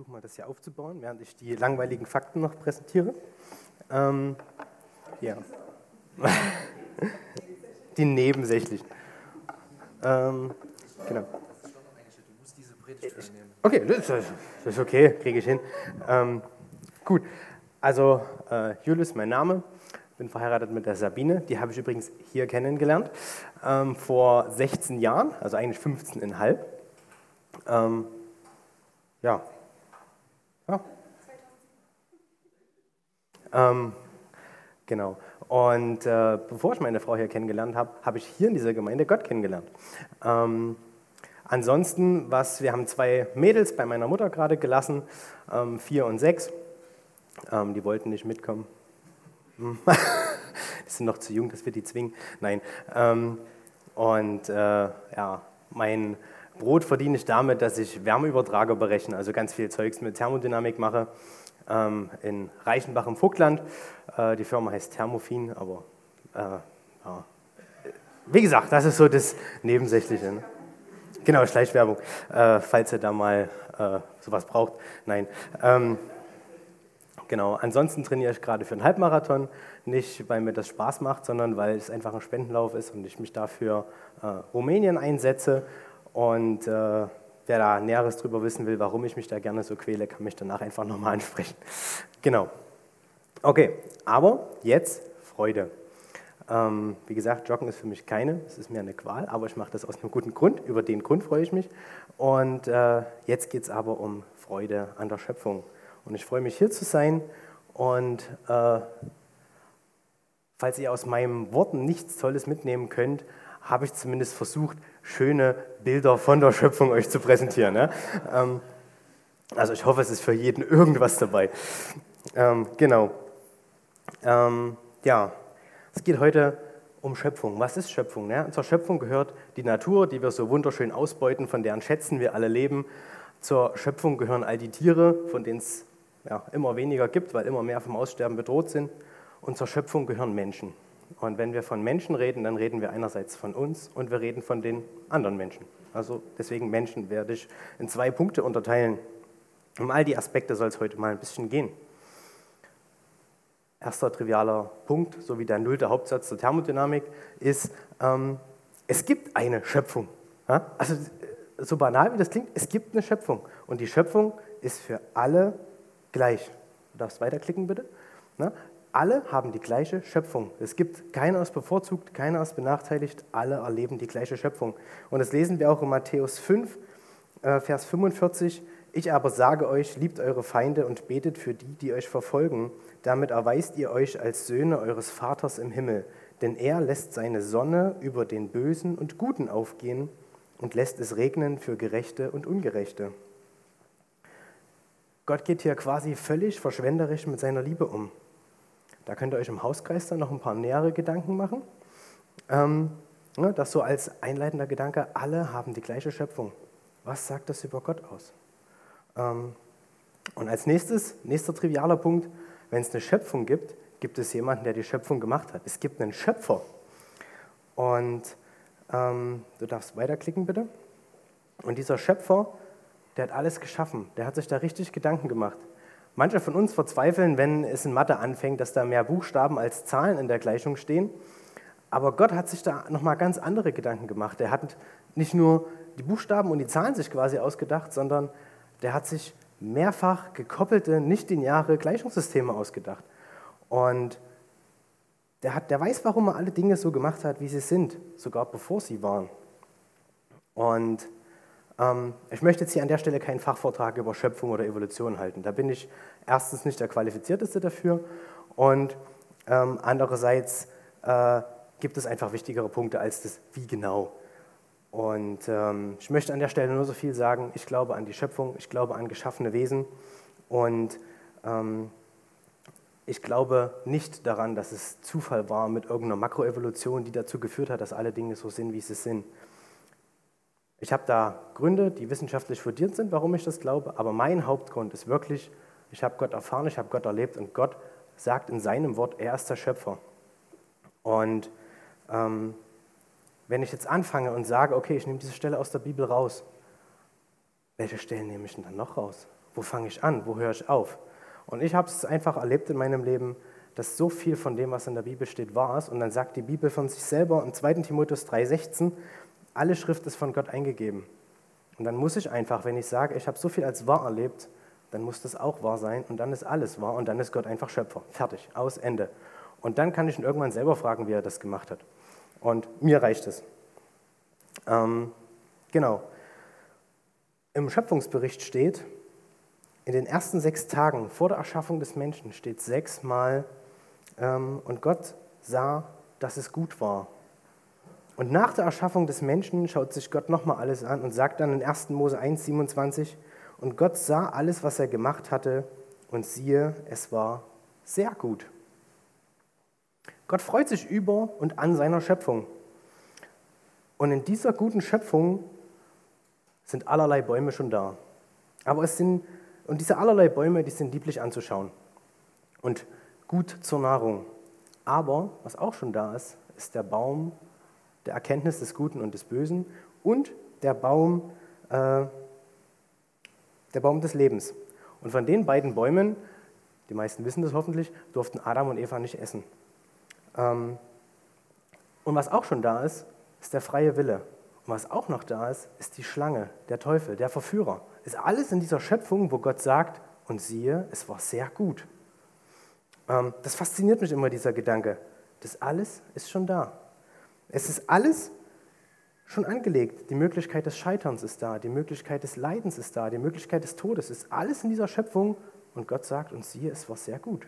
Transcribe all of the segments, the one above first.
versuche mal das hier aufzubauen, während ich die langweiligen Fakten noch präsentiere. Ähm, ja. die nebensächlichen. Ähm, genau. Okay, das ist okay, kriege ich hin. Ähm, gut, also äh, Julius, mein Name. Bin verheiratet mit der Sabine. Die habe ich übrigens hier kennengelernt ähm, vor 16 Jahren, also eigentlich 15,5. Ähm, ja. Ja. Ähm, genau. Und äh, bevor ich meine Frau hier kennengelernt habe, habe ich hier in dieser Gemeinde Gott kennengelernt. Ähm, ansonsten, was, wir haben zwei Mädels bei meiner Mutter gerade gelassen, ähm, vier und sechs. Ähm, die wollten nicht mitkommen. die sind noch zu jung, dass wir die zwingen. Nein. Ähm, und äh, ja, mein Brot verdiene ich damit, dass ich Wärmeübertrager berechne, also ganz viel Zeugs mit Thermodynamik mache. Ähm, in Reichenbach im Vogtland. Äh, die Firma heißt Thermofin, aber äh, ja. wie gesagt, das ist so das Nebensächliche. Ne? Genau, Schleichwerbung, äh, falls ihr da mal äh, sowas braucht. Nein. Ähm, genau, ansonsten trainiere ich gerade für einen Halbmarathon. Nicht, weil mir das Spaß macht, sondern weil es einfach ein Spendenlauf ist und ich mich dafür äh, Rumänien einsetze und äh, wer da Näheres darüber wissen will, warum ich mich da gerne so quäle, kann mich danach einfach nochmal ansprechen. Genau. Okay, aber jetzt Freude. Ähm, wie gesagt, Joggen ist für mich keine, es ist mir eine Qual, aber ich mache das aus einem guten Grund. Über den Grund freue ich mich. Und äh, jetzt geht es aber um Freude an der Schöpfung. Und ich freue mich hier zu sein. Und äh, falls ihr aus meinen Worten nichts Tolles mitnehmen könnt, habe ich zumindest versucht, schöne Bilder von der Schöpfung euch zu präsentieren. Ja? Ähm, also ich hoffe, es ist für jeden irgendwas dabei. Ähm, genau. Ähm, ja, es geht heute um Schöpfung. Was ist Schöpfung? Ja? Zur Schöpfung gehört die Natur, die wir so wunderschön ausbeuten, von deren Schätzen wir alle leben. Zur Schöpfung gehören all die Tiere, von denen es ja, immer weniger gibt, weil immer mehr vom Aussterben bedroht sind. Und zur Schöpfung gehören Menschen. Und wenn wir von Menschen reden, dann reden wir einerseits von uns und wir reden von den anderen Menschen. Also deswegen Menschen werde ich in zwei Punkte unterteilen. Um all die Aspekte soll es heute mal ein bisschen gehen. Erster trivialer Punkt, so wie der nullte Hauptsatz der Thermodynamik, ist, ähm, es gibt eine Schöpfung. Ja? Also so banal wie das klingt, es gibt eine Schöpfung. Und die Schöpfung ist für alle gleich. Du darfst weiterklicken, bitte. Alle haben die gleiche Schöpfung. Es gibt keiner ist bevorzugt, keiner ist benachteiligt, alle erleben die gleiche Schöpfung. Und das lesen wir auch in Matthäus 5, äh, Vers 45. Ich aber sage euch, liebt eure Feinde und betet für die, die euch verfolgen. Damit erweist ihr euch als Söhne eures Vaters im Himmel. Denn er lässt seine Sonne über den Bösen und Guten aufgehen und lässt es regnen für Gerechte und Ungerechte. Gott geht hier quasi völlig verschwenderisch mit seiner Liebe um. Da könnt ihr euch im Hauskreis dann noch ein paar nähere Gedanken machen. Ähm, ne, das so als einleitender Gedanke, alle haben die gleiche Schöpfung. Was sagt das über Gott aus? Ähm, und als nächstes, nächster trivialer Punkt, wenn es eine Schöpfung gibt, gibt es jemanden, der die Schöpfung gemacht hat. Es gibt einen Schöpfer. Und ähm, du darfst weiterklicken, bitte. Und dieser Schöpfer, der hat alles geschaffen. Der hat sich da richtig Gedanken gemacht. Manche von uns verzweifeln, wenn es in Mathe anfängt, dass da mehr Buchstaben als Zahlen in der Gleichung stehen. Aber Gott hat sich da nochmal ganz andere Gedanken gemacht. Er hat nicht nur die Buchstaben und die Zahlen sich quasi ausgedacht, sondern der hat sich mehrfach gekoppelte, nicht lineare Gleichungssysteme ausgedacht. Und der, hat, der weiß, warum er alle Dinge so gemacht hat, wie sie sind, sogar bevor sie waren. Und ich möchte jetzt hier an der Stelle keinen Fachvortrag über Schöpfung oder Evolution halten. Da bin ich erstens nicht der Qualifizierteste dafür und ähm, andererseits äh, gibt es einfach wichtigere Punkte als das Wie genau. Und ähm, ich möchte an der Stelle nur so viel sagen, ich glaube an die Schöpfung, ich glaube an geschaffene Wesen und ähm, ich glaube nicht daran, dass es Zufall war mit irgendeiner Makroevolution, die dazu geführt hat, dass alle Dinge so sind, wie sie sind. Ich habe da Gründe, die wissenschaftlich fundiert sind, warum ich das glaube, aber mein Hauptgrund ist wirklich, ich habe Gott erfahren, ich habe Gott erlebt und Gott sagt in seinem Wort, er ist der Schöpfer. Und ähm, wenn ich jetzt anfange und sage, okay, ich nehme diese Stelle aus der Bibel raus, welche Stellen nehme ich denn dann noch raus? Wo fange ich an? Wo höre ich auf? Und ich habe es einfach erlebt in meinem Leben, dass so viel von dem, was in der Bibel steht, wahr ist. Und dann sagt die Bibel von sich selber im 2. Timotheus 3,16, alle Schrift ist von Gott eingegeben. Und dann muss ich einfach, wenn ich sage, ich habe so viel als wahr erlebt, dann muss das auch wahr sein und dann ist alles wahr und dann ist Gott einfach Schöpfer. Fertig, aus, Ende. Und dann kann ich ihn irgendwann selber fragen, wie er das gemacht hat. Und mir reicht es. Ähm, genau. Im Schöpfungsbericht steht, in den ersten sechs Tagen vor der Erschaffung des Menschen steht sechsmal, ähm, und Gott sah, dass es gut war. Und nach der Erschaffung des Menschen schaut sich Gott nochmal alles an und sagt dann in 1. Mose 1, 27, und Gott sah alles, was er gemacht hatte, und siehe, es war sehr gut. Gott freut sich über und an seiner Schöpfung. Und in dieser guten Schöpfung sind allerlei Bäume schon da. Aber es sind, und diese allerlei Bäume, die sind lieblich anzuschauen und gut zur Nahrung. Aber was auch schon da ist, ist der Baum der Erkenntnis des Guten und des Bösen und der Baum, äh, der Baum des Lebens. Und von den beiden Bäumen, die meisten wissen das hoffentlich, durften Adam und Eva nicht essen. Ähm, und was auch schon da ist, ist der freie Wille. Und was auch noch da ist, ist die Schlange, der Teufel, der Verführer. Ist alles in dieser Schöpfung, wo Gott sagt, und siehe, es war sehr gut. Ähm, das fasziniert mich immer, dieser Gedanke. Das alles ist schon da. Es ist alles schon angelegt. Die Möglichkeit des Scheiterns ist da, die Möglichkeit des Leidens ist da, die Möglichkeit des Todes ist alles in dieser Schöpfung. Und Gott sagt, und siehe, es war sehr gut.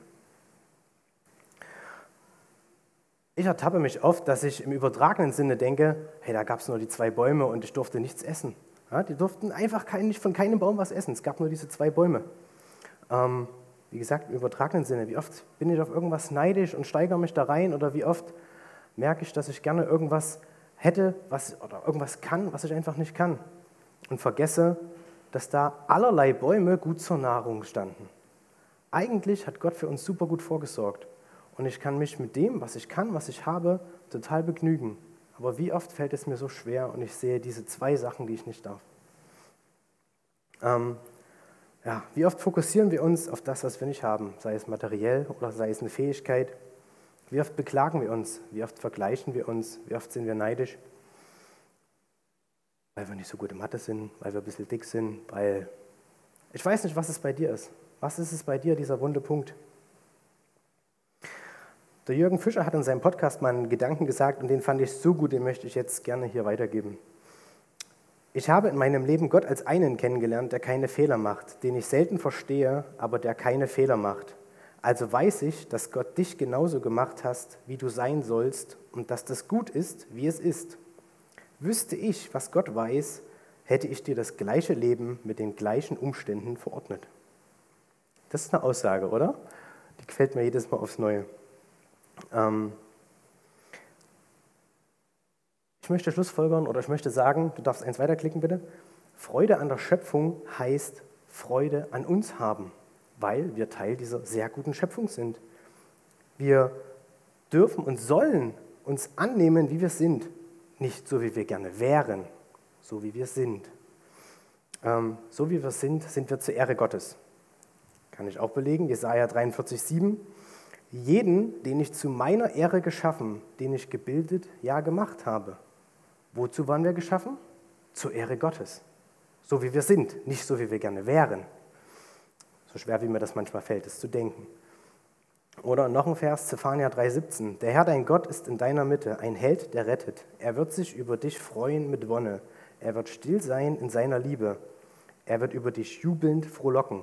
Ich ertappe mich oft, dass ich im übertragenen Sinne denke, hey, da gab es nur die zwei Bäume und ich durfte nichts essen. Ja, die durften einfach kein, von keinem Baum was essen. Es gab nur diese zwei Bäume. Ähm, wie gesagt, im übertragenen Sinne. Wie oft bin ich auf irgendwas neidisch und steigere mich da rein oder wie oft merke ich, dass ich gerne irgendwas hätte was, oder irgendwas kann, was ich einfach nicht kann. Und vergesse, dass da allerlei Bäume gut zur Nahrung standen. Eigentlich hat Gott für uns super gut vorgesorgt. Und ich kann mich mit dem, was ich kann, was ich habe, total begnügen. Aber wie oft fällt es mir so schwer und ich sehe diese zwei Sachen, die ich nicht darf. Ähm, ja, wie oft fokussieren wir uns auf das, was wir nicht haben, sei es materiell oder sei es eine Fähigkeit. Wie oft beklagen wir uns, wie oft vergleichen wir uns, wie oft sind wir neidisch, weil wir nicht so gut im Mathe sind, weil wir ein bisschen dick sind, weil ich weiß nicht, was es bei dir ist. Was ist es bei dir, dieser wunde Punkt? Der Jürgen Fischer hat in seinem Podcast mal einen Gedanken gesagt und den fand ich so gut, den möchte ich jetzt gerne hier weitergeben. Ich habe in meinem Leben Gott als einen kennengelernt, der keine Fehler macht, den ich selten verstehe, aber der keine Fehler macht. Also weiß ich, dass Gott dich genauso gemacht hast, wie du sein sollst und dass das gut ist, wie es ist. Wüsste ich, was Gott weiß, hätte ich dir das gleiche Leben mit den gleichen Umständen verordnet. Das ist eine Aussage, oder? Die gefällt mir jedes Mal aufs Neue. Ähm ich möchte Schlussfolgern oder ich möchte sagen, du darfst eins weiterklicken bitte. Freude an der Schöpfung heißt Freude an uns haben, weil wir Teil dieser sehr guten Schöpfung sind. Wir dürfen und sollen uns annehmen, wie wir sind, nicht so, wie wir gerne wären, so wie wir sind. Ähm, so wie wir sind, sind wir zur Ehre Gottes. Kann ich auch belegen, Jesaja 43, 7. Jeden, den ich zu meiner Ehre geschaffen, den ich gebildet, ja gemacht habe. Wozu waren wir geschaffen? Zur Ehre Gottes. So wie wir sind, nicht so wie wir gerne wären. So schwer wie mir das manchmal fällt, es zu denken. Oder noch ein Vers, Zephania 3,17. Der Herr dein Gott ist in deiner Mitte, ein Held, der rettet. Er wird sich über dich freuen mit Wonne. Er wird still sein in seiner Liebe. Er wird über dich jubelnd frohlocken.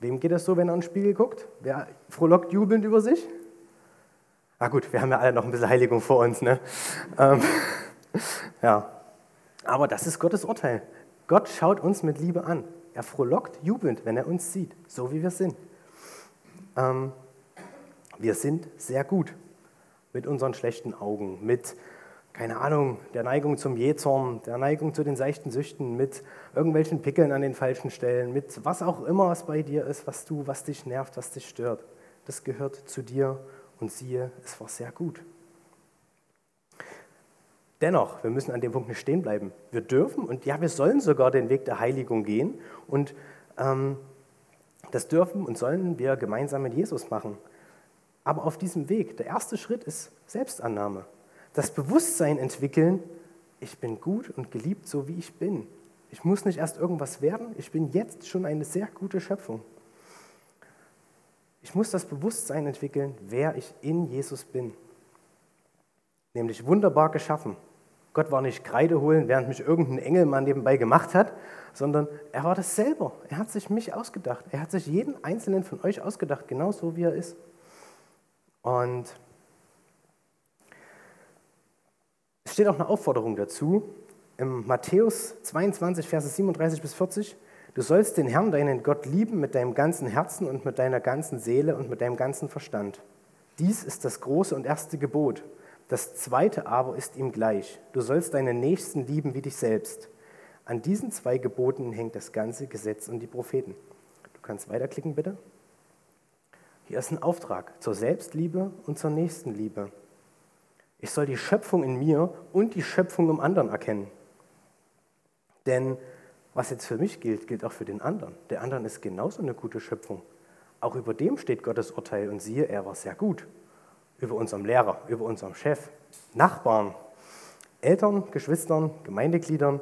Wem geht das so, wenn er in den Spiegel guckt? Wer frohlockt jubelnd über sich? Ah gut, wir haben ja alle noch ein bisschen Heiligung vor uns. Ne? Ähm, ja, aber das ist Gottes Urteil. Gott schaut uns mit Liebe an. Er frohlockt jubelnd, wenn er uns sieht, so wie wir sind. Ähm, wir sind sehr gut mit unseren schlechten Augen, mit keine Ahnung, der Neigung zum Jähzorn, der Neigung zu den seichten Süchten, mit irgendwelchen Pickeln an den falschen Stellen, mit was auch immer es bei dir ist, was du, was dich nervt, was dich stört. Das gehört zu dir und siehe, es war sehr gut. Dennoch, wir müssen an dem Punkt nicht stehen bleiben. Wir dürfen und ja, wir sollen sogar den Weg der Heiligung gehen und Ähm, das dürfen und sollen wir gemeinsam mit Jesus machen. Aber auf diesem Weg, der erste Schritt ist Selbstannahme. Das Bewusstsein entwickeln, ich bin gut und geliebt, so wie ich bin. Ich muss nicht erst irgendwas werden, ich bin jetzt schon eine sehr gute Schöpfung. Ich muss das Bewusstsein entwickeln, wer ich in Jesus bin. Nämlich wunderbar geschaffen. Gott war nicht Kreide holen, während mich irgendein Engel mal nebenbei gemacht hat, sondern er war das selber. Er hat sich mich ausgedacht. Er hat sich jeden einzelnen von euch ausgedacht, genauso wie er ist. Und es steht auch eine Aufforderung dazu, im Matthäus 22, Verse 37 bis 40. Du sollst den Herrn, deinen Gott, lieben mit deinem ganzen Herzen und mit deiner ganzen Seele und mit deinem ganzen Verstand. Dies ist das große und erste Gebot. Das zweite aber ist ihm gleich. Du sollst deinen Nächsten lieben wie dich selbst. An diesen zwei Geboten hängt das ganze Gesetz und die Propheten. Du kannst weiterklicken, bitte. Hier ist ein Auftrag zur Selbstliebe und zur Nächstenliebe. Ich soll die Schöpfung in mir und die Schöpfung im anderen erkennen. Denn was jetzt für mich gilt, gilt auch für den anderen. Der anderen ist genauso eine gute Schöpfung. Auch über dem steht Gottes Urteil und siehe, er war sehr gut. Über unserem Lehrer, über unserem Chef, Nachbarn, Eltern, Geschwistern, Gemeindegliedern,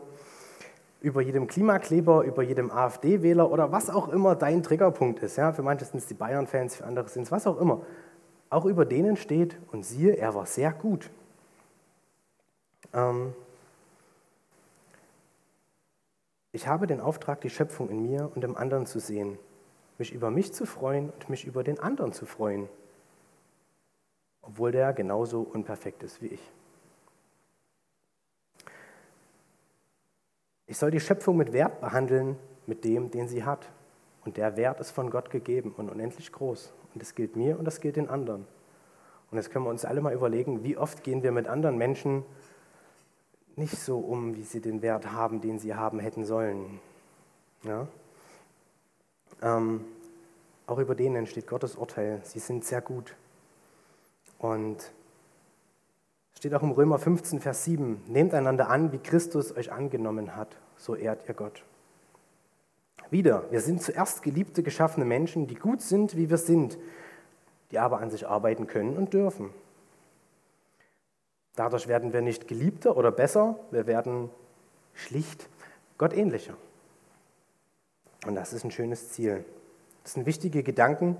über jedem Klimakleber, über jedem AfD-Wähler oder was auch immer dein Triggerpunkt ist. Ja, für manche sind es die Bayern-Fans, für andere sind es was auch immer. Auch über denen steht, und siehe, er war sehr gut. Ähm ich habe den Auftrag, die Schöpfung in mir und im anderen zu sehen, mich über mich zu freuen und mich über den anderen zu freuen, obwohl der genauso unperfekt ist wie ich. Ich soll die Schöpfung mit Wert behandeln, mit dem, den sie hat. Und der Wert ist von Gott gegeben und unendlich groß. Und das gilt mir und das gilt den anderen. Und jetzt können wir uns alle mal überlegen, wie oft gehen wir mit anderen Menschen nicht so um, wie sie den Wert haben, den sie haben hätten sollen. Ja? Ähm, auch über denen entsteht Gottes Urteil. Sie sind sehr gut. Und Steht auch im Römer 15, Vers 7. Nehmt einander an, wie Christus euch angenommen hat, so ehrt ihr Gott. Wieder, wir sind zuerst geliebte, geschaffene Menschen, die gut sind, wie wir sind, die aber an sich arbeiten können und dürfen. Dadurch werden wir nicht geliebter oder besser, wir werden schlicht gottähnlicher. Und das ist ein schönes Ziel. Das sind wichtige Gedanken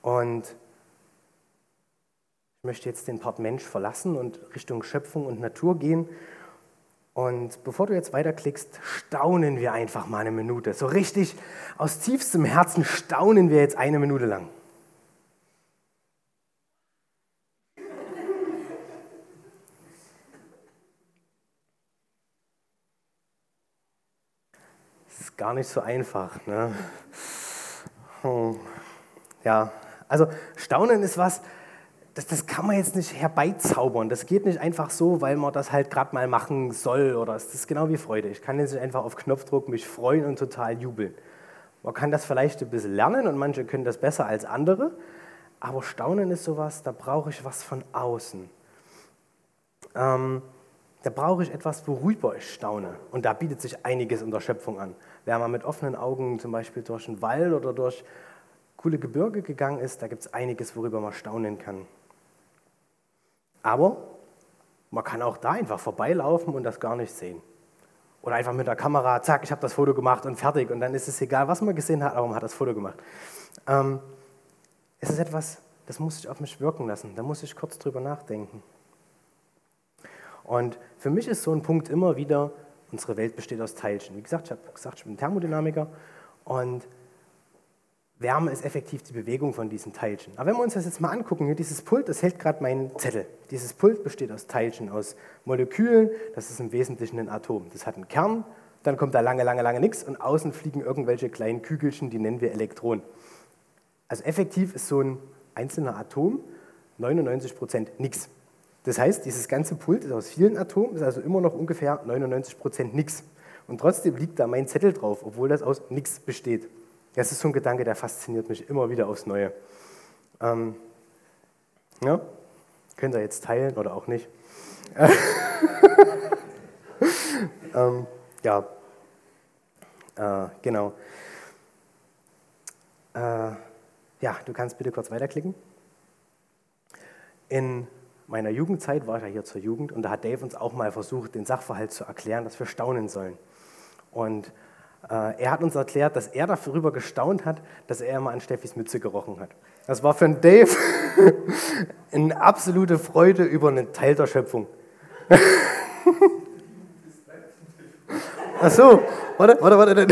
und ich möchte jetzt den Part Mensch verlassen und Richtung Schöpfung und Natur gehen. Und bevor du jetzt weiterklickst, staunen wir einfach mal eine Minute. So richtig aus tiefstem Herzen staunen wir jetzt eine Minute lang. Ist gar nicht so einfach. Ne? Hm. Ja, also Staunen ist was, das, das kann man jetzt nicht herbeizaubern. Das geht nicht einfach so, weil man das halt gerade mal machen soll. Oder das ist genau wie Freude. Ich kann jetzt nicht einfach auf Knopfdruck mich freuen und total jubeln. Man kann das vielleicht ein bisschen lernen und manche können das besser als andere. Aber Staunen ist sowas, da brauche ich was von außen. Ähm, da brauche ich etwas, worüber ich staune. Und da bietet sich einiges in der Schöpfung an. Wer mal mit offenen Augen zum Beispiel durch einen Wald oder durch coole Gebirge gegangen ist, da gibt es einiges, worüber man staunen kann. Aber man kann auch da einfach vorbeilaufen und das gar nicht sehen. Oder einfach mit der Kamera, zack, ich habe das Foto gemacht und fertig. Und dann ist es egal, was man gesehen hat, aber man hat das Foto gemacht. Ähm, es ist etwas, das muss ich auf mich wirken lassen. Da muss ich kurz drüber nachdenken. Und für mich ist so ein Punkt immer wieder, unsere Welt besteht aus Teilchen. Wie gesagt, ich habe gesagt, ich bin Thermodynamiker. Und Wärme ist effektiv die Bewegung von diesen Teilchen. Aber wenn wir uns das jetzt mal angucken, hier dieses Pult, das hält gerade meinen Zettel. Dieses Pult besteht aus Teilchen, aus Molekülen, das ist im Wesentlichen ein Atom. Das hat einen Kern, dann kommt da lange, lange, lange nichts und außen fliegen irgendwelche kleinen Kügelchen, die nennen wir Elektronen. Also effektiv ist so ein einzelner Atom 99 Prozent nichts. Das heißt, dieses ganze Pult ist aus vielen Atomen, ist also immer noch ungefähr 99 Prozent nichts. Und trotzdem liegt da mein Zettel drauf, obwohl das aus nichts besteht. Das ist so ein Gedanke, der fasziniert mich immer wieder aufs Neue. Ähm, ja, könnt ihr jetzt teilen oder auch nicht. ähm, ja, äh, genau. Ja, du kannst bitte kurz weiterklicken. In meiner Jugendzeit war ich ja hier zur Jugend und da hat Dave uns auch mal versucht, den Sachverhalt zu erklären, dass wir staunen sollen. Und äh, er hat uns erklärt, dass er darüber gestaunt hat, dass er immer an Steffis Mütze gerochen hat. Das war für Dave eine absolute Freude über einen Teil der Schöpfung. Ach so, warte, warte, warte.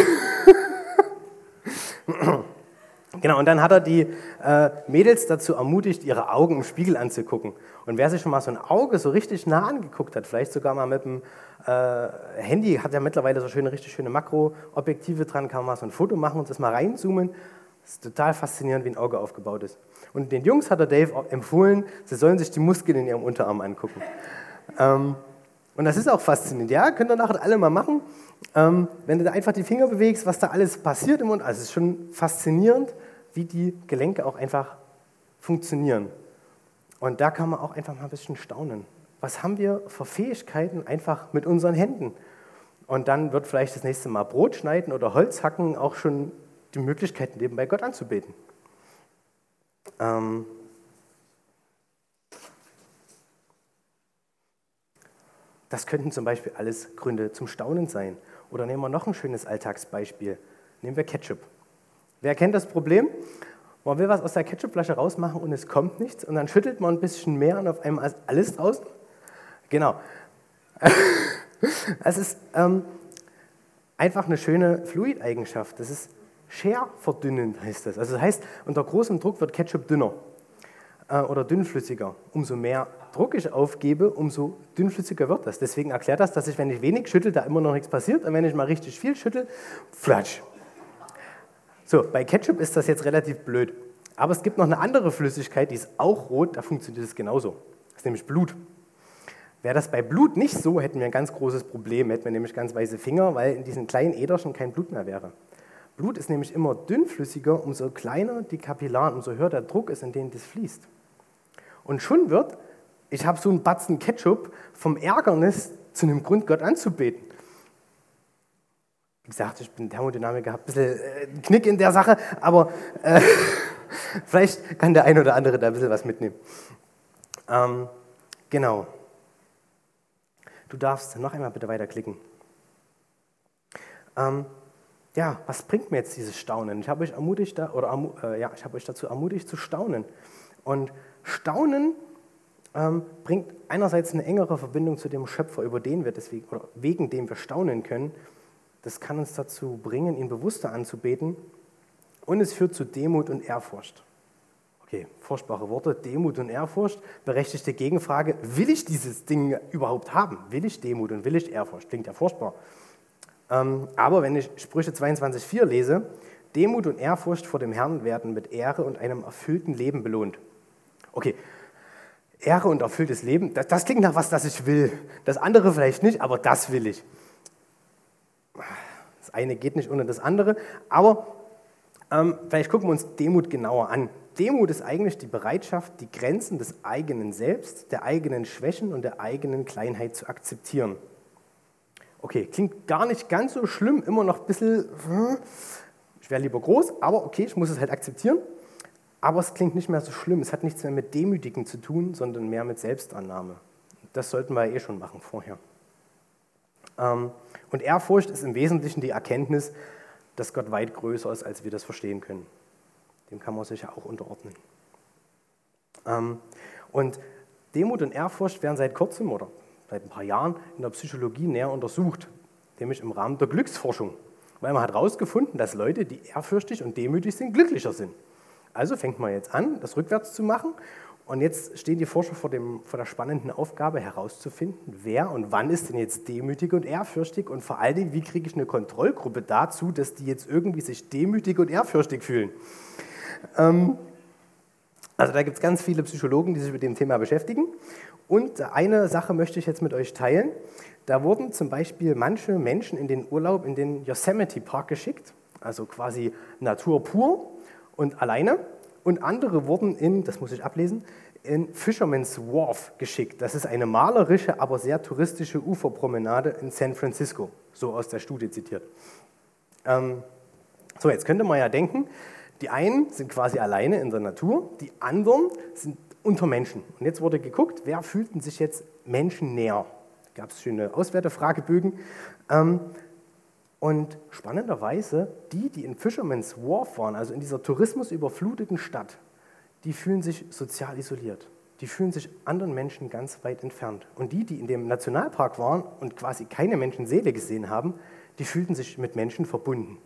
Genau, und dann hat er die äh, Mädels dazu ermutigt, ihre Augen im Spiegel anzugucken. Und wer sich schon mal so ein Auge so richtig nah angeguckt hat, vielleicht sogar mal mit dem äh, Handy, hat ja mittlerweile so schöne, richtig schöne Makroobjektive dran, kann man mal so ein Foto machen und das mal reinzoomen. Das ist total faszinierend, wie ein Auge aufgebaut ist. Und den Jungs hat der Dave empfohlen, sie sollen sich die Muskeln in ihrem Unterarm angucken. Ähm, und das ist auch faszinierend. Ja, könnt ihr nachher alle mal machen. Ähm, wenn du da einfach die Finger bewegst, was da alles passiert im Mund, also es ist schon faszinierend, wie die Gelenke auch einfach funktionieren. Und da kann man auch einfach mal ein bisschen staunen. Was haben wir für Fähigkeiten einfach mit unseren Händen? Und dann wird vielleicht das nächste Mal Brot schneiden oder Holz hacken auch schon die Möglichkeit, nebenbei Gott anzubeten. Ähm das könnten zum Beispiel alles Gründe zum Staunen sein. Oder nehmen wir noch ein schönes Alltagsbeispiel. Nehmen wir Ketchup. Wer kennt das Problem? Man will was aus der Ketchupflasche rausmachen und es kommt nichts und dann schüttelt man ein bisschen mehr und auf einmal ist alles draußen. Genau. Es ist ähm, einfach eine schöne Fluideigenschaft. Das ist scherverdünnend, heißt das. Also das heißt, unter großem Druck wird Ketchup dünner äh, oder dünnflüssiger. Umso mehr Druck ich aufgebe, umso dünnflüssiger wird das. Deswegen erklärt das, dass ich, wenn ich wenig schüttel, da immer noch nichts passiert. Und wenn ich mal richtig viel schüttel, flatsch. So, bei Ketchup ist das jetzt relativ blöd. Aber es gibt noch eine andere Flüssigkeit, die ist auch rot, da funktioniert es genauso. Das ist nämlich Blut. Wäre das bei Blut nicht so, hätten wir ein ganz großes Problem, hätten wir nämlich ganz weiße Finger, weil in diesen kleinen Äderchen kein Blut mehr wäre. Blut ist nämlich immer dünnflüssiger, umso kleiner die Kapillaren, umso höher der Druck ist, in den das fließt. Und schon wird, ich habe so einen Batzen Ketchup, vom Ärgernis zu einem Grund, Gott anzubeten. Wie gesagt, ich bin Thermodynamiker, habe ein bisschen äh, Knick in der Sache, aber äh, vielleicht kann der ein oder andere da ein bisschen was mitnehmen. Ähm, genau. Du darfst noch einmal bitte weiterklicken. Ähm, ja, was bringt mir jetzt dieses Staunen? Ich habe euch ermutigt, äh, ja, habe euch dazu ermutigt zu staunen. Und Staunen ähm, bringt einerseits eine engere Verbindung zu dem Schöpfer, über den wir deswegen oder wegen dem wir staunen können das kann uns dazu bringen, ihn bewusster anzubeten. Und es führt zu Demut und Ehrfurcht. Okay, furchtbare Worte, Demut und Ehrfurcht. Berechtigte Gegenfrage, will ich dieses Ding überhaupt haben? Will ich Demut und will ich Ehrfurcht? Klingt ja furchtbar. Ähm, aber wenn ich Sprüche 22,4 lese, Demut und Ehrfurcht vor dem Herrn werden mit Ehre und einem erfüllten Leben belohnt. Okay, Ehre und erfülltes Leben, das, das klingt nach was, das ich will. Das andere vielleicht nicht, aber das will ich. Das eine geht nicht ohne das andere, aber ähm, vielleicht gucken wir uns Demut genauer an. Demut ist eigentlich die Bereitschaft, die Grenzen des eigenen Selbst, der eigenen Schwächen und der eigenen Kleinheit zu akzeptieren. Okay, klingt gar nicht ganz so schlimm, immer noch ein bisschen, hm, ich wäre lieber groß, aber okay, ich muss es halt akzeptieren. Aber es klingt nicht mehr so schlimm, es hat nichts mehr mit Demütigen zu tun, sondern mehr mit Selbstannahme. Das sollten wir eh schon machen vorher. Ähm, und Ehrfurcht ist im Wesentlichen die Erkenntnis, dass Gott weit größer ist, als wir das verstehen können. Dem kann man sich ja auch unterordnen. Ähm, und Demut und Ehrfurcht werden seit kurzem oder seit ein paar Jahren in der Psychologie näher untersucht, nämlich im Rahmen der Glücksforschung. Weil man hat herausgefunden, dass Leute, die ehrfürchtig und demütig sind, glücklicher sind. Also fängt man jetzt an, das rückwärts zu machen und jetzt stehen die Forscher vor, dem, vor der spannenden Aufgabe herauszufinden, wer und wann ist denn jetzt demütig und ehrfürchtig und vor allen Dingen, wie kriege ich eine Kontrollgruppe dazu, dass die jetzt irgendwie sich demütig und ehrfürchtig fühlen. Ähm, also da gibt es ganz viele Psychologen, die sich mit dem Thema beschäftigen. Und eine Sache möchte ich jetzt mit euch teilen. Da wurden zum Beispiel manche Menschen in den Urlaub in den Yosemite Park geschickt, also quasi Natur pur und alleine und andere wurden in, das muss ich ablesen, in Fisherman's Wharf geschickt. Das ist eine malerische, aber sehr touristische Uferpromenade in San Francisco, so aus der Studie zitiert. Ähm, so, jetzt könnte man ja denken, Die einen sind quasi alleine in der Natur, die anderen sind unter Menschen. Und jetzt wurde geguckt, wer fühlten sich jetzt Menschen näher. Gab es schöne Auswertefragebögen. Ähm, und spannenderweise, die, die in Fisherman's Wharf waren, also in dieser tourismusüberfluteten Stadt, die fühlen sich sozial isoliert. Die fühlen sich anderen Menschen ganz weit entfernt. Und die, die in dem Nationalpark waren und quasi keine Menschenseele gesehen haben, die fühlten sich mit Menschen verbunden.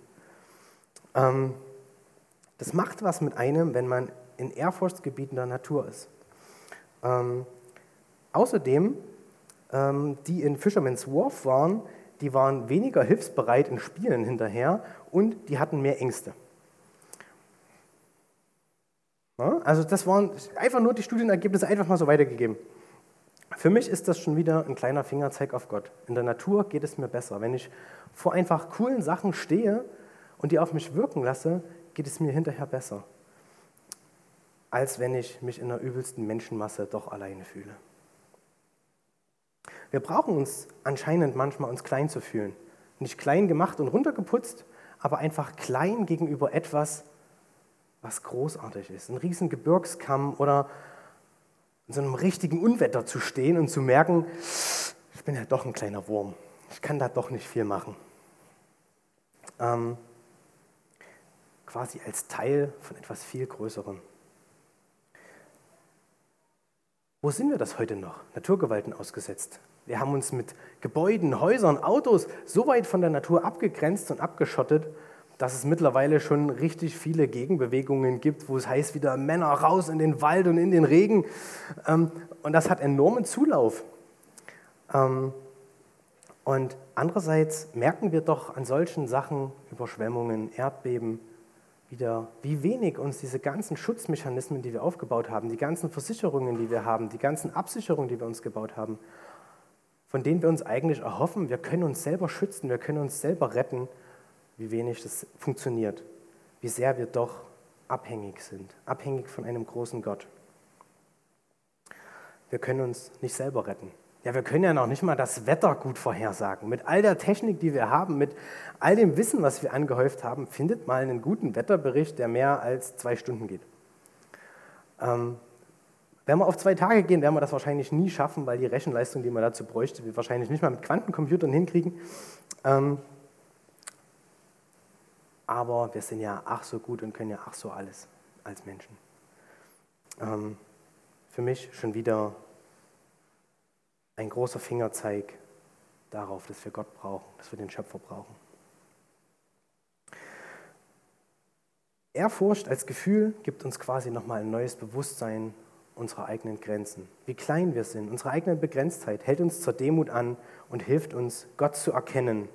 Ähm, das macht was mit einem, wenn man in Ehrfurchtsgebieten der Natur ist. Ähm, außerdem, ähm, die in Fisherman's Wharf waren, die waren weniger hilfsbereit in Spielen hinterher und die hatten mehr Ängste. Also das waren einfach nur die Studienergebnisse einfach mal so weitergegeben. Für mich ist das schon wieder ein kleiner Fingerzeig auf Gott. In der Natur geht es mir besser. Wenn ich vor einfach coolen Sachen stehe und die auf mich wirken lasse, geht es mir hinterher besser, als wenn ich mich in der übelsten Menschenmasse doch alleine fühle. Wir brauchen uns anscheinend manchmal, uns klein zu fühlen. Nicht klein gemacht und runtergeputzt, aber einfach klein gegenüber etwas, was großartig ist. Ein riesen Gebirgskamm oder in so einem richtigen Unwetter zu stehen und zu merken, ich bin ja doch ein kleiner Wurm. Ich kann da doch nicht viel machen. Ähm, quasi als Teil von etwas viel Größerem. Wo sind wir das heute noch? Naturgewalten ausgesetzt. Wir haben uns mit Gebäuden, Häusern, Autos so weit von der Natur abgegrenzt und abgeschottet, dass es mittlerweile schon richtig viele Gegenbewegungen gibt, wo es heißt wieder Männer raus in den Wald und in den Regen. Ähm, und das hat enormen Zulauf. Ähm, und andererseits merken wir doch an solchen Sachen, Überschwemmungen, Erdbeben, wieder, wie wenig uns diese ganzen Schutzmechanismen, die wir aufgebaut haben, die ganzen Versicherungen, die wir haben, die ganzen Absicherungen, die wir uns gebaut haben, von denen wir uns eigentlich erhoffen, wir können uns selber schützen, wir können uns selber retten, wie wenig das funktioniert, wie sehr wir doch abhängig sind, abhängig von einem großen Gott. Wir können uns nicht selber retten. Ja, wir können ja noch nicht mal das Wetter gut vorhersagen. Mit all der Technik, die wir haben, mit all dem Wissen, was wir angehäuft haben, findet mal einen guten Wetterbericht, der mehr als zwei Stunden geht. Ähm, wenn wir auf zwei Tage gehen, werden wir das wahrscheinlich nie schaffen, weil die Rechenleistung, die man dazu bräuchte, wir wahrscheinlich nicht mal mit Quantencomputern hinkriegen. Ähm, aber wir sind ja ach so gut und können ja ach so alles als Menschen. Ähm, für mich schon wieder ein großer Fingerzeig darauf, dass wir Gott brauchen, dass wir den Schöpfer brauchen. Ehrfurcht als Gefühl gibt uns quasi nochmal ein neues Bewusstsein unserer eigenen Grenzen. Wie klein wir sind, unsere eigene Begrenztheit hält uns zur Demut an und hilft uns, Gott zu erkennen.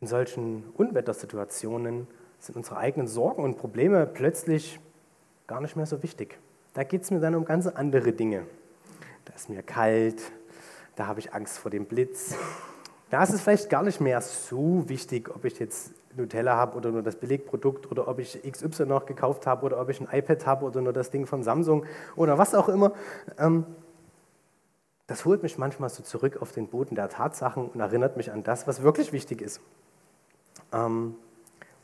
In solchen Unwettersituationen sind unsere eigenen Sorgen und Probleme plötzlich gar nicht mehr so wichtig. Da geht es mir dann um ganz andere Dinge da ist mir kalt, da habe ich Angst vor dem Blitz. Da ist es vielleicht gar nicht mehr so wichtig, ob ich jetzt Nutella habe oder nur das Belegprodukt oder ob ich XY noch gekauft habe oder ob ich ein iPad habe oder nur das Ding von Samsung oder was auch immer. Ähm, das holt mich manchmal so zurück auf den Boden der Tatsachen und erinnert mich an das, was wirklich wichtig ist. Ähm,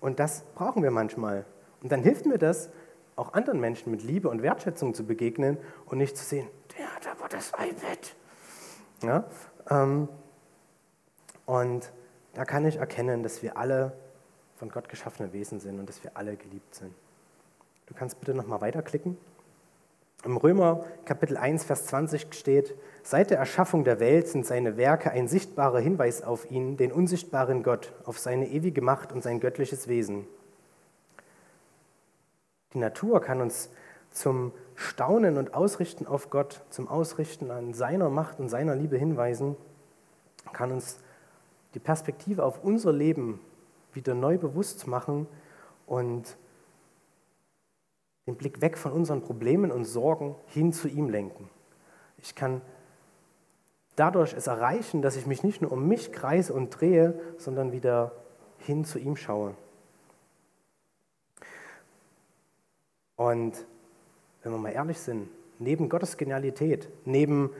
und das brauchen wir manchmal. Und dann hilft mir das, auch anderen Menschen mit Liebe und Wertschätzung zu begegnen und nicht zu sehen, der hat aber das iPad. Ja? Ähm, und da kann ich erkennen, dass wir alle von Gott geschaffene Wesen sind und dass wir alle geliebt sind. Du kannst bitte nochmal weiterklicken. Im Römer Kapitel 1, Vers 20 steht, seit der Erschaffung der Welt sind seine Werke ein sichtbarer Hinweis auf ihn, den unsichtbaren Gott, auf seine ewige Macht und sein göttliches Wesen. Die Natur kann uns zum Staunen und Ausrichten auf Gott, zum Ausrichten an seiner Macht und seiner Liebe hinweisen, kann uns die Perspektive auf unser Leben wieder neu bewusst machen und den Blick weg von unseren Problemen und Sorgen hin zu ihm lenken. Ich kann dadurch es erreichen, dass ich mich nicht nur um mich kreise und drehe, sondern wieder hin zu ihm schaue. Und wenn wir mal ehrlich sind, neben Gottes Genialität, neben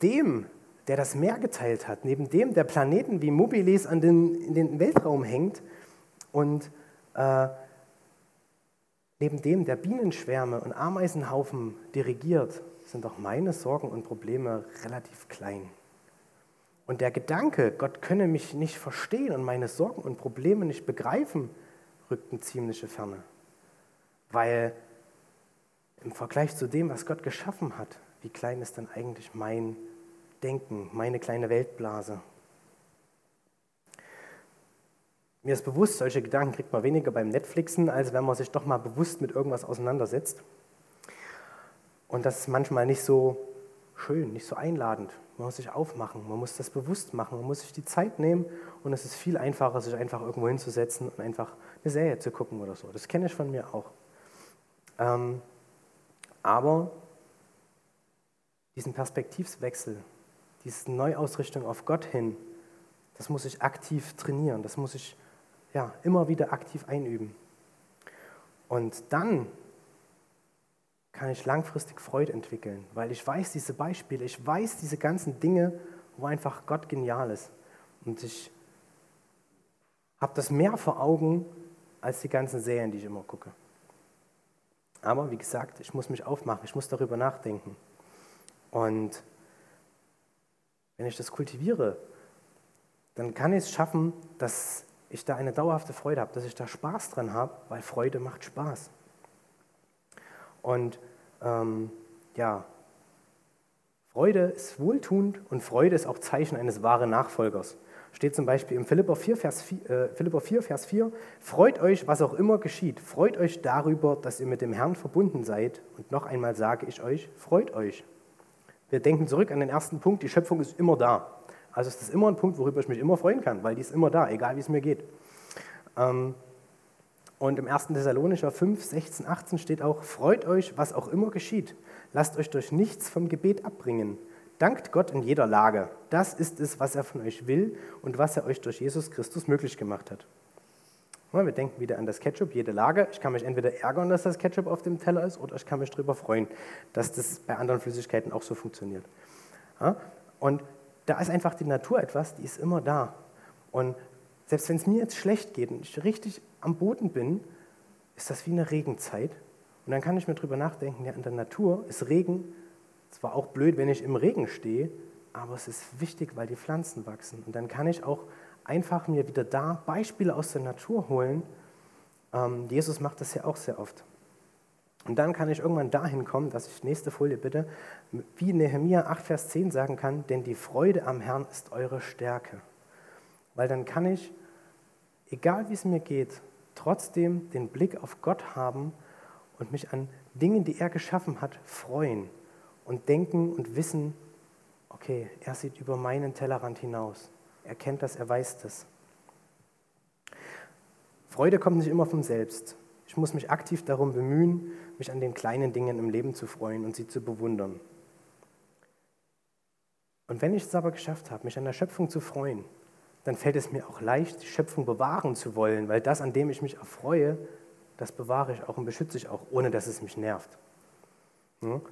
dem, der das Meer geteilt hat, neben dem, der Planeten wie Mobiles an den, in den Weltraum hängt und äh, Neben dem, der Bienenschwärme und Ameisenhaufen dirigiert, sind auch meine Sorgen und Probleme relativ klein. Und der Gedanke, Gott könne mich nicht verstehen und meine Sorgen und Probleme nicht begreifen, rückt eine ziemliche Ferne. Weil im Vergleich zu dem, was Gott geschaffen hat, wie klein ist dann eigentlich mein Denken, meine kleine Weltblase? Mir ist bewusst, solche Gedanken kriegt man weniger beim Netflixen, als wenn man sich doch mal bewusst mit irgendwas auseinandersetzt. Und das ist manchmal nicht so schön, nicht so einladend. Man muss sich aufmachen, man muss das bewusst machen, man muss sich die Zeit nehmen und es ist viel einfacher, sich einfach irgendwo hinzusetzen und einfach eine Serie zu gucken oder so. Das kenne ich von mir auch. Ähm, aber diesen Perspektivswechsel, diese Neuausrichtung auf Gott hin, das muss ich aktiv trainieren, das muss ich ja, immer wieder aktiv einüben. Und dann kann ich langfristig Freude entwickeln, weil ich weiß diese Beispiele, ich weiß diese ganzen Dinge, wo einfach Gott genial ist. Und ich habe das mehr vor Augen als die ganzen Serien, die ich immer gucke. Aber wie gesagt, ich muss mich aufmachen, ich muss darüber nachdenken. Und wenn ich das kultiviere, dann kann ich es schaffen, dass ich da eine dauerhafte Freude habe, dass ich da Spaß dran habe, weil Freude macht Spaß. Und ähm, ja, Freude ist wohltuend und Freude ist auch Zeichen eines wahren Nachfolgers. Steht zum Beispiel im Philipper 4, Vers 4, äh, Philipper 4, Vers 4, freut euch, was auch immer geschieht. Freut euch darüber, dass ihr mit dem Herrn verbunden seid. Und noch einmal sage ich euch, freut euch. Wir denken zurück an den ersten Punkt, die Schöpfung ist immer da. Also ist das immer ein Punkt, worüber ich mich immer freuen kann, weil die ist immer da, egal wie es mir geht. Ähm, und im 1. Thessalonicher 5, 16, 18 steht auch, freut euch, was auch immer geschieht. Lasst euch durch nichts vom Gebet abbringen. Dankt Gott in jeder Lage. Das ist es, was er von euch will und was er euch durch Jesus Christus möglich gemacht hat. Wir denken wieder an das Ketchup, jede Lage. Ich kann mich entweder ärgern, dass das Ketchup auf dem Teller ist, oder ich kann mich darüber freuen, dass das bei anderen Flüssigkeiten auch so funktioniert. Und da ist einfach die Natur etwas, die ist immer da. Und selbst wenn es mir jetzt schlecht geht und ich richtig am Boden bin, ist das wie eine Regenzeit. Und dann kann ich mir darüber nachdenken, ja, in der Natur ist Regen zwar auch blöd, wenn ich im Regen stehe, aber es ist wichtig, weil die Pflanzen wachsen. Und dann kann ich auch einfach mir wieder da Beispiele aus der Natur holen. Ähm, Jesus macht das ja auch sehr oft. Und dann kann ich irgendwann dahin kommen, dass ich, nächste Folie bitte, wie Nehemiah 8, Vers 10 sagen kann, denn die Freude am Herrn ist eure Stärke. Weil dann kann ich, egal wie es mir geht, trotzdem den Blick auf Gott haben und mich an Dingen, die er geschaffen hat, freuen und denken und wissen, okay, er sieht über meinen Tellerrand hinaus. Er kennt das, er weiß das. Freude kommt nicht immer von selbst. Ich muss mich aktiv darum bemühen, mich an den kleinen Dingen im Leben zu freuen und sie zu bewundern. Und wenn ich es aber geschafft habe, mich an der Schöpfung zu freuen, dann fällt es mir auch leicht, die Schöpfung bewahren zu wollen, weil das, an dem ich mich erfreue, das bewahre ich auch und beschütze ich auch, ohne dass es mich nervt.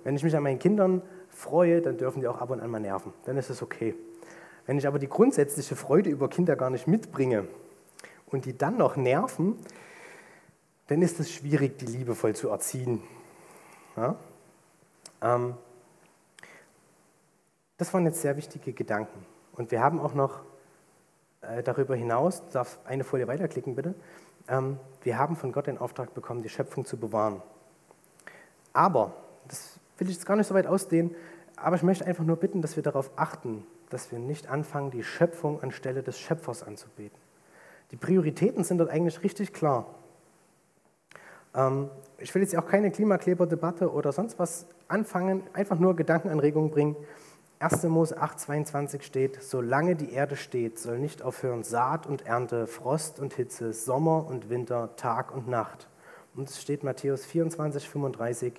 Wenn ich mich an meinen Kindern freue, dann dürfen die auch ab und an mal nerven. Dann ist es okay. Wenn ich aber die grundsätzliche Freude über Kinder gar nicht mitbringe und die dann noch nerven, dann ist es schwierig, die liebevoll zu erziehen. Ja? Ähm, das waren jetzt sehr wichtige Gedanken. Und wir haben auch noch äh, darüber hinaus, darf eine Folie weiterklicken bitte, ähm, wir haben von Gott den Auftrag bekommen, die Schöpfung zu bewahren. Aber, das will ich jetzt gar nicht so weit ausdehnen, aber ich möchte einfach nur bitten, dass wir darauf achten, dass wir nicht anfangen, die Schöpfung anstelle des Schöpfers anzubeten. Die Prioritäten sind dort eigentlich richtig klar. Ähm, ich will jetzt auch keine Klimakleberdebatte oder sonst was anfangen, einfach nur Gedankenanregungen bringen. 1. Mose 8,22 steht: Solange die Erde steht, soll nicht aufhören Saat und Ernte, Frost und Hitze, Sommer und Winter, Tag und Nacht. Und es steht Matthäus 24,35: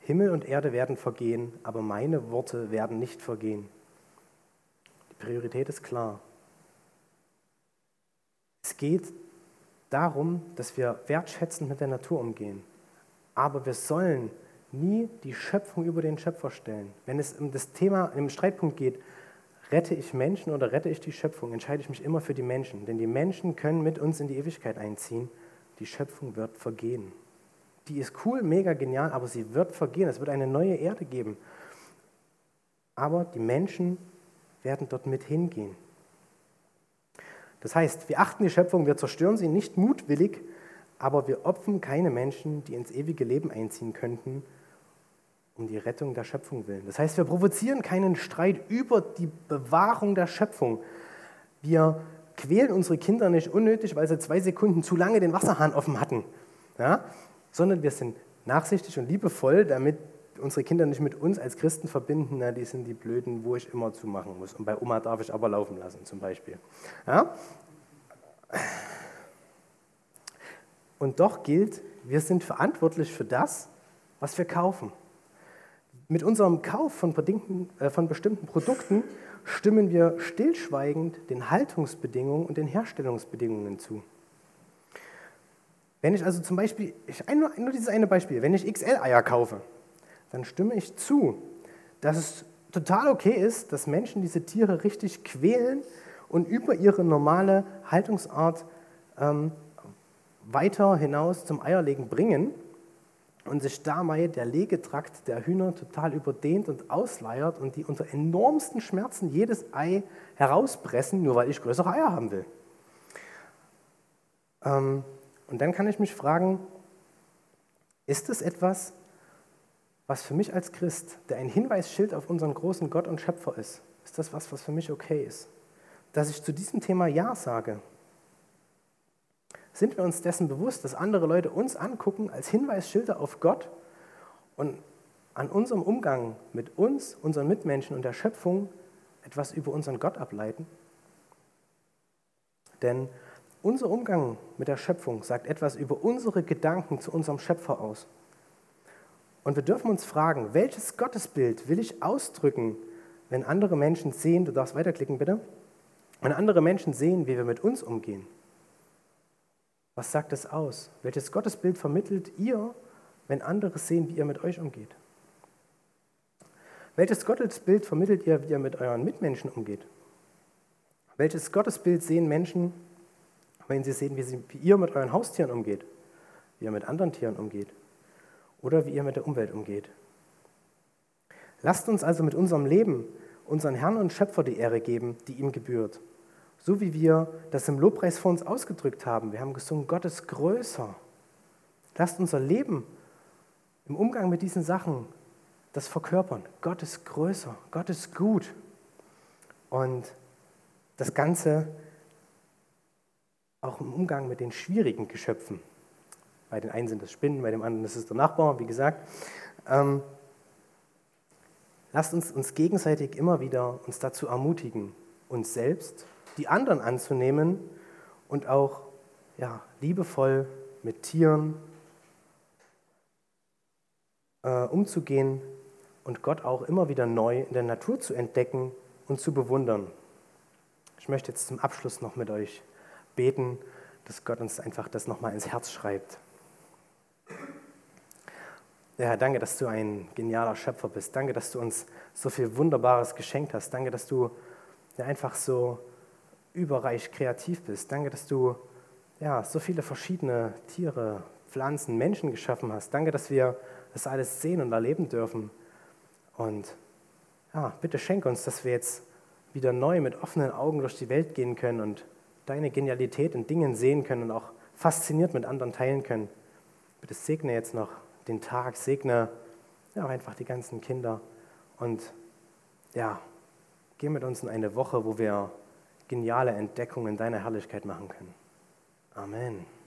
Himmel und Erde werden vergehen, aber meine Worte werden nicht vergehen. Priorität ist klar. Es geht darum, dass wir wertschätzend mit der Natur umgehen. Aber wir sollen nie die Schöpfung über den Schöpfer stellen. Wenn es um das Thema, im Streitpunkt geht, rette ich Menschen oder rette ich die Schöpfung, entscheide ich mich immer für die Menschen. Denn die Menschen können mit uns in die Ewigkeit einziehen. Die Schöpfung wird vergehen. die ist cool, mega genial, aber sie wird vergehen. Es wird eine neue Erde geben. Aber die Menschen werden dort mit hingehen. Das heißt, wir achten die Schöpfung, wir zerstören sie nicht mutwillig, aber wir opfern keine Menschen, die ins ewige Leben einziehen könnten, um die Rettung der Schöpfung willen. Das heißt, wir provozieren keinen Streit über die Bewahrung der Schöpfung. Wir quälen unsere Kinder nicht unnötig, weil sie zwei Sekunden zu lange den Wasserhahn offen hatten, ja? sondern wir sind nachsichtig und liebevoll, damit unsere Kinder nicht mit uns als Christen verbinden, na, die sind die Blöden, wo ich immer zumachen muss. Und bei Oma darf ich aber laufen lassen, zum Beispiel. Ja? Und doch gilt, wir sind verantwortlich für das, was wir kaufen. Mit unserem Kauf von, äh, von bestimmten Produkten stimmen wir stillschweigend den Haltungsbedingungen und den Herstellungsbedingungen zu. Wenn ich also zum Beispiel, ich, nur, nur dieses eine Beispiel, wenn ich XL-Eier kaufe, dann stimme ich zu, dass es total okay ist, dass Menschen diese Tiere richtig quälen und über ihre normale Haltungsart ähm, weiter hinaus zum Eierlegen bringen und sich dabei der Legetrakt der Hühner total überdehnt und ausleiert und die unter enormsten Schmerzen jedes Ei herauspressen, nur weil ich größere Eier haben will. Ähm, und dann kann ich mich fragen, ist es etwas, was für mich als Christ, der ein Hinweisschild auf unseren großen Gott und Schöpfer ist, ist das was, was für mich okay ist? Dass ich zu diesem Thema Ja sage. Sind wir uns dessen bewusst, dass andere Leute uns angucken als Hinweisschilder auf Gott und an unserem Umgang mit uns, unseren Mitmenschen und der Schöpfung etwas über unseren Gott ableiten? Denn unser Umgang mit der Schöpfung sagt etwas über unsere Gedanken zu unserem Schöpfer aus. Und wir dürfen uns fragen, welches Gottesbild will ich ausdrücken, wenn andere Menschen sehen, du darfst weiterklicken bitte, wenn andere Menschen sehen, wie wir mit uns umgehen. Was sagt es aus? Welches Gottesbild vermittelt ihr, wenn andere sehen, wie ihr mit euch umgeht? Welches Gottesbild vermittelt ihr, wie ihr mit euren Mitmenschen umgeht? Welches Gottesbild sehen Menschen, wenn sie sehen, wie, sie, wie ihr mit euren Haustieren umgeht, wie ihr mit anderen Tieren umgeht? Oder wie ihr mit der Umwelt umgeht. Lasst uns also mit unserem Leben unseren Herrn und Schöpfer die Ehre geben, die ihm gebührt. So wie wir das im Lobpreis vor uns ausgedrückt haben. Wir haben gesungen, Gott ist größer. Lasst unser Leben im Umgang mit diesen Sachen das verkörpern. Gott ist größer, Gott ist gut. Und das Ganze auch im Umgang mit den schwierigen Geschöpfen. Bei den einen sind es Spinnen, bei dem anderen ist es der Nachbar, wie gesagt. Ähm, lasst uns uns gegenseitig immer wieder uns dazu ermutigen, uns selbst, die anderen anzunehmen und auch ja, liebevoll mit Tieren äh, umzugehen und Gott auch immer wieder neu in der Natur zu entdecken und zu bewundern. Ich möchte jetzt zum Abschluss noch mit euch beten, dass Gott uns einfach das nochmal ins Herz schreibt. Ja, danke, dass du ein genialer Schöpfer bist. Danke, dass du uns so viel Wunderbares geschenkt hast. Danke, dass du ja, einfach so überreich kreativ bist. Danke, dass du ja, so viele verschiedene Tiere, Pflanzen, Menschen geschaffen hast. Danke, dass wir das alles sehen und erleben dürfen. Und ja, bitte schenke uns, dass wir jetzt wieder neu mit offenen Augen durch die Welt gehen können und deine Genialität in Dingen sehen können und auch fasziniert mit anderen teilen können. Bitte segne jetzt noch den Tag, segne ja, einfach die ganzen Kinder und ja, geh mit uns in eine Woche, wo wir geniale Entdeckungen deiner Herrlichkeit machen können. Amen.